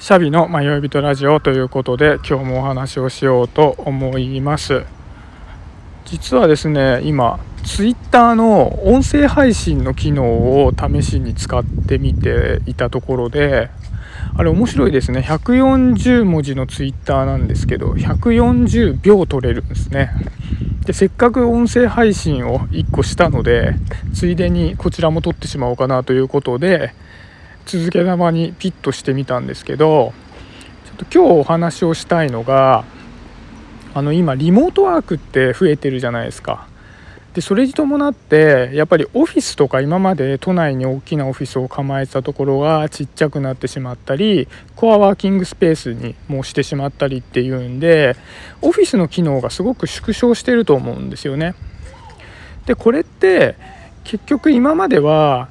シャビの迷い人ラジオということで今日もお話をしようと思います。実はですね今ツイッターの音声配信の機能を試しに使ってみていたところであれ面白いですね。140文字のツイッターなんですけど140秒取れるんですね。でせっかく音声配信を1個したのでついでにこちらも撮ってしまおうかなということで続けざまにピッとしてみたんですけどちょっと今日お話をしたいのがあの今リモートワークって増えてるじゃないですか。でそれに伴ってやっぱりオフィスとか今まで都内に大きなオフィスを構えてたところがちっちゃくなってしまったりコアワーキングスペースにもうしてしまったりっていうんでオフィスの機能がすごく縮小してると思うんですよね。でこれって結局今までは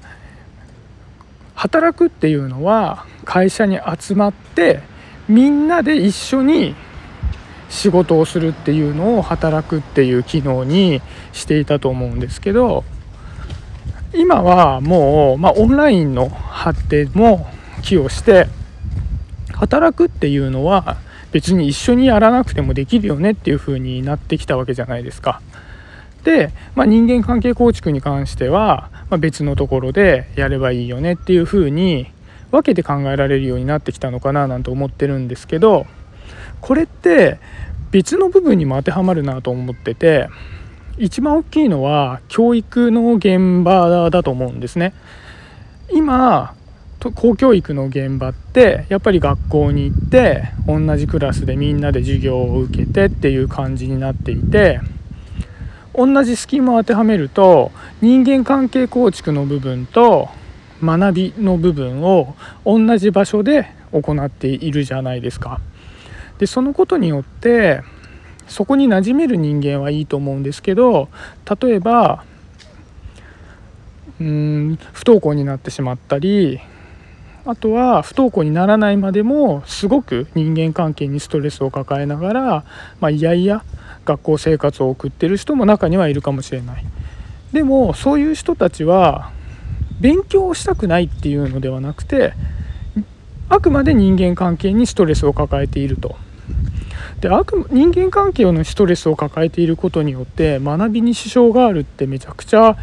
働くっていうのは会社に集まってみんなで一緒に仕事をするっていうのを働くっていう機能にしていたと思うんですけど今はもう、まあ、オンラインの発展も寄与して働くっていうのは別に一緒にやらなくてもできるよねっていう風になってきたわけじゃないですか。で、まあ、人間関係構築に関してはまあ、別のところでやればいいよねっていうふうに分けて考えられるようになってきたのかななんて思ってるんですけどこれって別の部分にも当てはまるなと思ってて一番大きいのは教育の現場だと思うんですね。今公教育の現場ってやっぱり学校に行って同じクラスでみんなで授業を受けてっていう感じになっていて同じスキームを当てはめると人間関係構築の部分と学びの部分を同じ場所で行っているじゃないですか。でそのことによってそこに馴染める人間はいいと思うんですけど例えばうん不登校になってしまったりあとは不登校にならないまでもすごく人間関係にストレスを抱えながら、まあ、いやいや学校生活を送ってる人も中にはいるかもしれない。でもそういう人たちは勉強をしたくないっていうのではなくてあくまで人間関係にストレスを抱えていると。であく人間関係のストレスを抱えていることによって学びに支障があるってめちゃくちゃ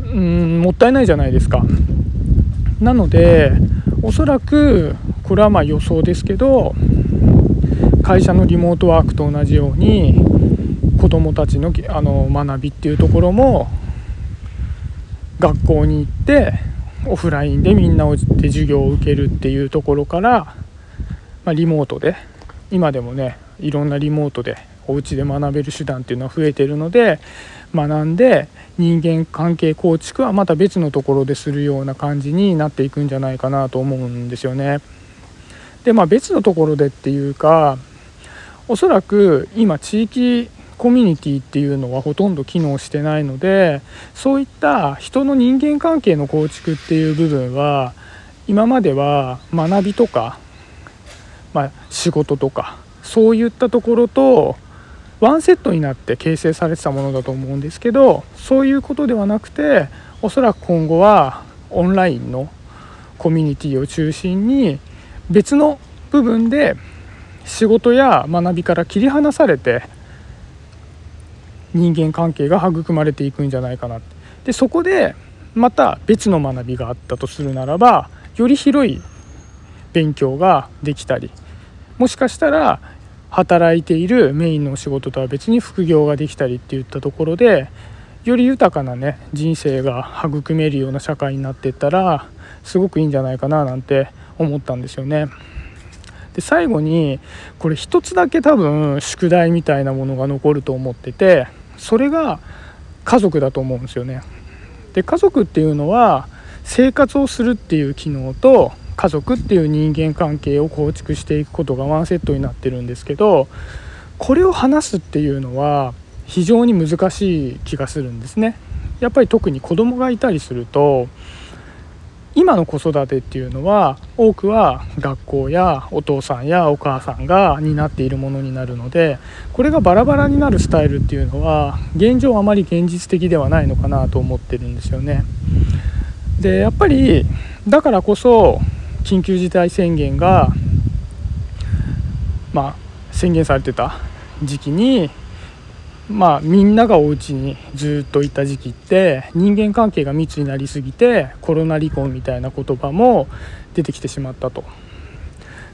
うんもったいないじゃないですか。なのでおそらくこれはまあ予想ですけど会社のリモートワークと同じように子どもたちのあの学びっていうところも学校に行ってオフラインでみんなで授業を受けるっていうところから、まあ、リモートで今でもねいろんなリモートでお家で学べる手段っていうのは増えてるので学んで人間関係構築はまた別のところでするような感じになっていくんじゃないかなと思うんですよね。でまあ別のところでっていうかおそらく今地域コミュニティっていうのはほとんど機能してないのでそういった人の人間関係の構築っていう部分は今までは学びとか、まあ、仕事とかそういったところとワンセットになって形成されてたものだと思うんですけどそういうことではなくておそらく今後はオンラインのコミュニティを中心に別の部分で仕事や学びから切り離されて人間関係が育まれていくんじゃないかなでそこでまた別の学びがあったとするならばより広い勉強ができたりもしかしたら働いているメインのお仕事とは別に副業ができたりっていったところでより豊かなね人生が育めるような社会になっていったらすごくいいんじゃないかななんて思ったんですよね。で最後にこれ一つだけ多分宿題みたいなものが残ると思っててそれが家族だと思うんですよね。で家族っていうのは生活をするっていう機能と家族っていう人間関係を構築していくことがワンセットになってるんですけどこれを話すっていうのは非常に難しい気がするんですね。やっぱり特に子供がいたりすると今の子育てっていうのは多くは学校やお父さんやお母さんが担っているものになるのでこれがバラバラになるスタイルっていうのは現状あまり現実的ではないのかなと思ってるんですよね。でやっぱりだからこそ緊急事態宣言がまあ宣言されてた時期にまあみんながお家にずっといた時期って人間関係が密になりすぎてコロナ離婚みたいな言葉も出てきてしまったと。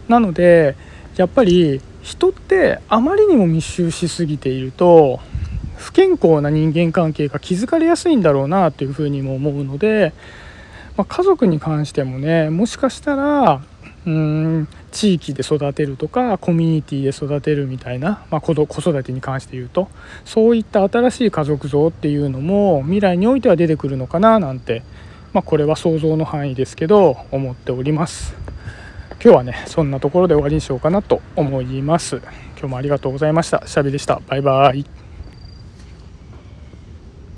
なのでやっぱり人ってあまりにも密集しすぎていると不健康な人間関係が築かれやすいんだろうなというふうにも思うので、まあ、家族に関してもねもしかしたらうん地域で育てるとかコミュニティで育てるみたいな、まあ、子育てに関して言うとそういった新しい家族像っていうのも未来においては出てくるのかななんて、まあ、これは想像の範囲ですけど思っております。今日はねそんなところで終わりにしようかなと思います。今日もありがとうございました。シャビでした。バイバイ。